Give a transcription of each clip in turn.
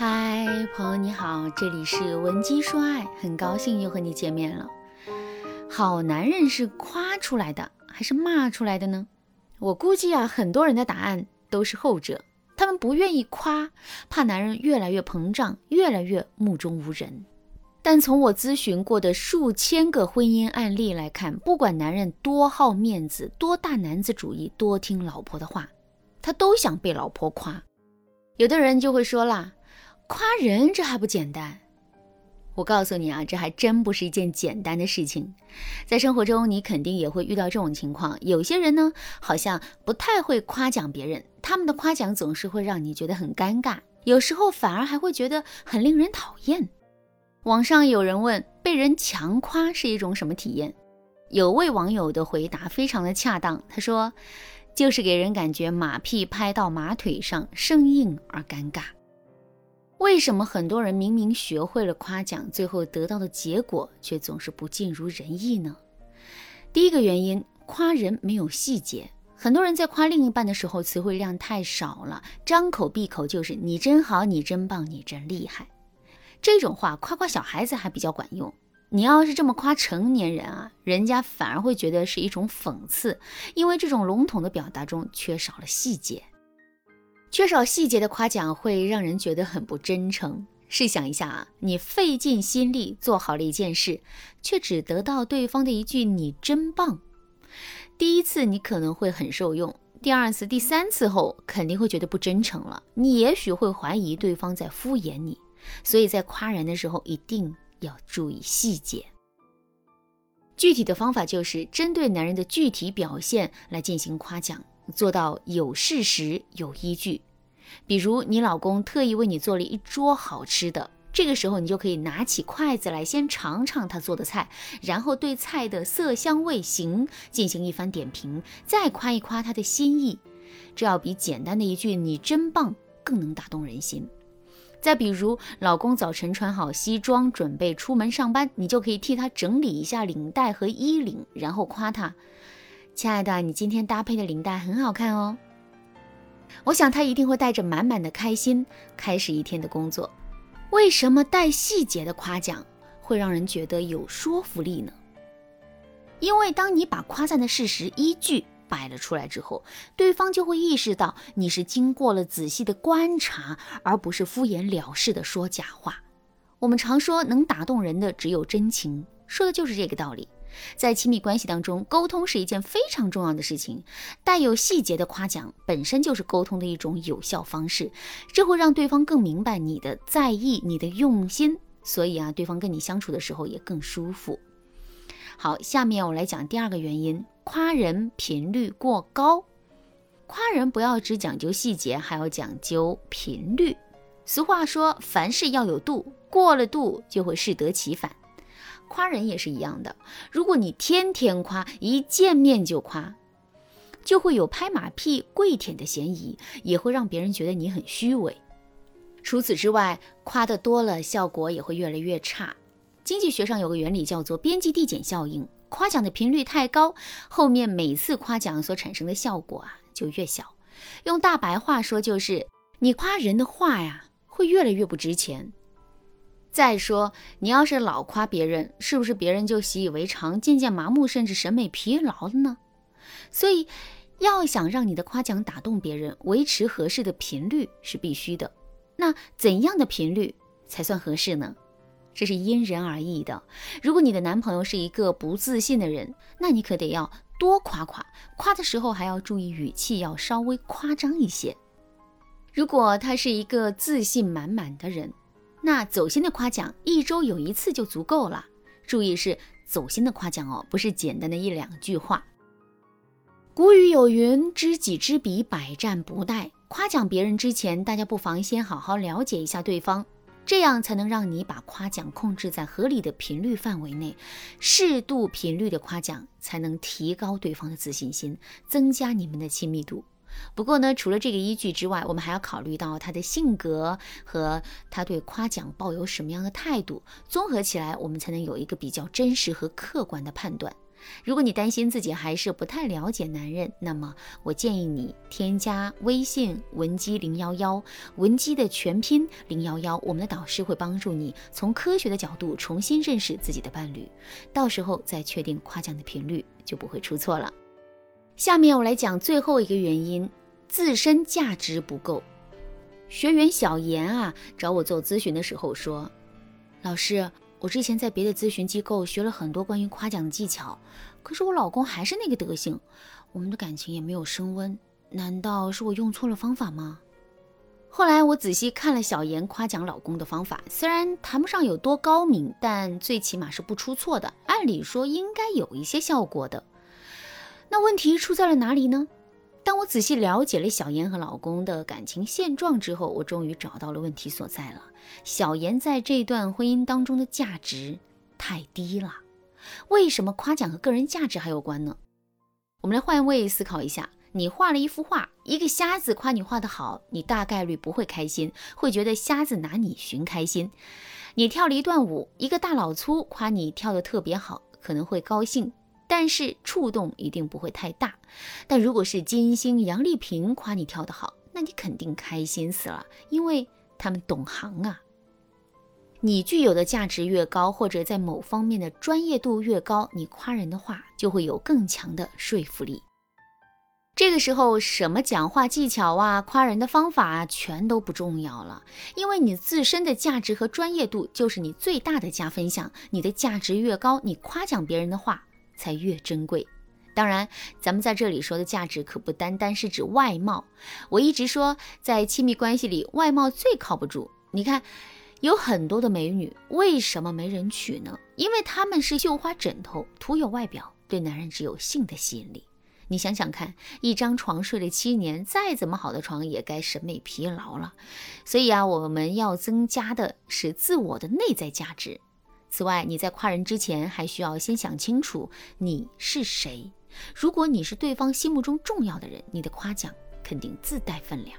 嗨，朋友你好，这里是文姬说爱，很高兴又和你见面了。好男人是夸出来的还是骂出来的呢？我估计啊，很多人的答案都是后者，他们不愿意夸，怕男人越来越膨胀，越来越目中无人。但从我咨询过的数千个婚姻案例来看，不管男人多好面子、多大男子主义、多听老婆的话，他都想被老婆夸。有的人就会说啦。夸人这还不简单？我告诉你啊，这还真不是一件简单的事情。在生活中，你肯定也会遇到这种情况。有些人呢，好像不太会夸奖别人，他们的夸奖总是会让你觉得很尴尬，有时候反而还会觉得很令人讨厌。网上有人问，被人强夸是一种什么体验？有位网友的回答非常的恰当，他说，就是给人感觉马屁拍到马腿上，生硬而尴尬。为什么很多人明明学会了夸奖，最后得到的结果却总是不尽如人意呢？第一个原因，夸人没有细节。很多人在夸另一半的时候，词汇量太少了，张口闭口就是“你真好，你真棒，你真厉害”。这种话夸夸小孩子还比较管用。你要是这么夸成年人啊，人家反而会觉得是一种讽刺，因为这种笼统的表达中缺少了细节。缺少细节的夸奖会让人觉得很不真诚。试想一下啊，你费尽心力做好了一件事，却只得到对方的一句“你真棒”。第一次你可能会很受用，第二次、第三次后肯定会觉得不真诚了。你也许会怀疑对方在敷衍你。所以在夸人的时候一定要注意细节。具体的方法就是针对男人的具体表现来进行夸奖。做到有事实、有依据。比如，你老公特意为你做了一桌好吃的，这个时候你就可以拿起筷子来，先尝尝他做的菜，然后对菜的色香味形进行一番点评，再夸一夸他的心意。这要比简单的一句“你真棒”更能打动人心。再比如，老公早晨穿好西装准备出门上班，你就可以替他整理一下领带和衣领，然后夸他。亲爱的，你今天搭配的领带很好看哦。我想他一定会带着满满的开心开始一天的工作。为什么带细节的夸奖会让人觉得有说服力呢？因为当你把夸赞的事实依据摆了出来之后，对方就会意识到你是经过了仔细的观察，而不是敷衍了事的说假话。我们常说能打动人的只有真情，说的就是这个道理。在亲密关系当中，沟通是一件非常重要的事情。带有细节的夸奖本身就是沟通的一种有效方式，这会让对方更明白你的在意、你的用心，所以啊，对方跟你相处的时候也更舒服。好，下面我来讲第二个原因：夸人频率过高。夸人不要只讲究细节，还要讲究频率。俗话说，凡事要有度，过了度就会适得其反。夸人也是一样的，如果你天天夸，一见面就夸，就会有拍马屁、跪舔的嫌疑，也会让别人觉得你很虚伪。除此之外，夸的多了，效果也会越来越差。经济学上有个原理叫做边际递减效应，夸奖的频率太高，后面每次夸奖所产生的效果啊就越小。用大白话说就是，你夸人的话呀，会越来越不值钱。再说，你要是老夸别人，是不是别人就习以为常、渐渐麻木，甚至审美疲劳了呢？所以，要想让你的夸奖打动别人，维持合适的频率是必须的。那怎样的频率才算合适呢？这是因人而异的。如果你的男朋友是一个不自信的人，那你可得要多夸夸，夸的时候还要注意语气，要稍微夸张一些。如果他是一个自信满满的人，那走心的夸奖一周有一次就足够了。注意是走心的夸奖哦，不是简单的一两句话。古语有云：“知己知彼，百战不殆。”夸奖别人之前，大家不妨先好好了解一下对方，这样才能让你把夸奖控制在合理的频率范围内。适度频率的夸奖，才能提高对方的自信心，增加你们的亲密度。不过呢，除了这个依据之外，我们还要考虑到他的性格和他对夸奖抱有什么样的态度，综合起来，我们才能有一个比较真实和客观的判断。如果你担心自己还是不太了解男人，那么我建议你添加微信文姬零幺幺，文姬的全拼零幺幺，我们的导师会帮助你从科学的角度重新认识自己的伴侣，到时候再确定夸奖的频率，就不会出错了。下面我来讲最后一个原因，自身价值不够。学员小严啊找我做咨询的时候说，老师。我之前在别的咨询机构学了很多关于夸奖的技巧，可是我老公还是那个德行，我们的感情也没有升温。难道是我用错了方法吗？后来我仔细看了小妍夸奖老公的方法，虽然谈不上有多高明，但最起码是不出错的。按理说应该有一些效果的。那问题出在了哪里呢？当我仔细了解了小妍和老公的感情现状之后，我终于找到了问题所在了。小妍在这段婚姻当中的价值太低了。为什么夸奖和个人价值还有关呢？我们来换位思考一下：你画了一幅画，一个瞎子夸你画得好，你大概率不会开心，会觉得瞎子拿你寻开心。你跳了一段舞，一个大老粗夸你跳得特别好，可能会高兴。但是触动一定不会太大，但如果是金星、杨丽萍夸你跳得好，那你肯定开心死了，因为他们懂行啊。你具有的价值越高，或者在某方面的专业度越高，你夸人的话就会有更强的说服力。这个时候，什么讲话技巧啊、夸人的方法啊，全都不重要了，因为你自身的价值和专业度就是你最大的加分项。你的价值越高，你夸奖别人的话。才越珍贵。当然，咱们在这里说的价值可不单单是指外貌。我一直说，在亲密关系里，外貌最靠不住。你看，有很多的美女，为什么没人娶呢？因为她们是绣花枕头，徒有外表，对男人只有性的吸引力。你想想看，一张床睡了七年，再怎么好的床也该审美疲劳了。所以啊，我们要增加的是自我的内在价值。此外，你在夸人之前，还需要先想清楚你是谁。如果你是对方心目中重要的人，你的夸奖肯定自带分量。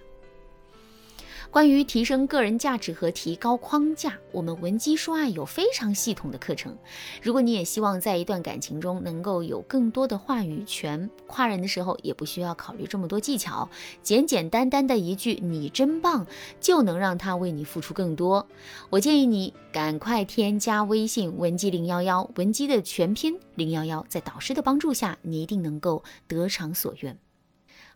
关于提升个人价值和提高框架，我们文姬说爱有非常系统的课程。如果你也希望在一段感情中能够有更多的话语权，夸人的时候也不需要考虑这么多技巧，简简单单的一句“你真棒”就能让他为你付出更多。我建议你赶快添加微信文姬零幺幺，文姬的全拼零幺幺，在导师的帮助下，你一定能够得偿所愿。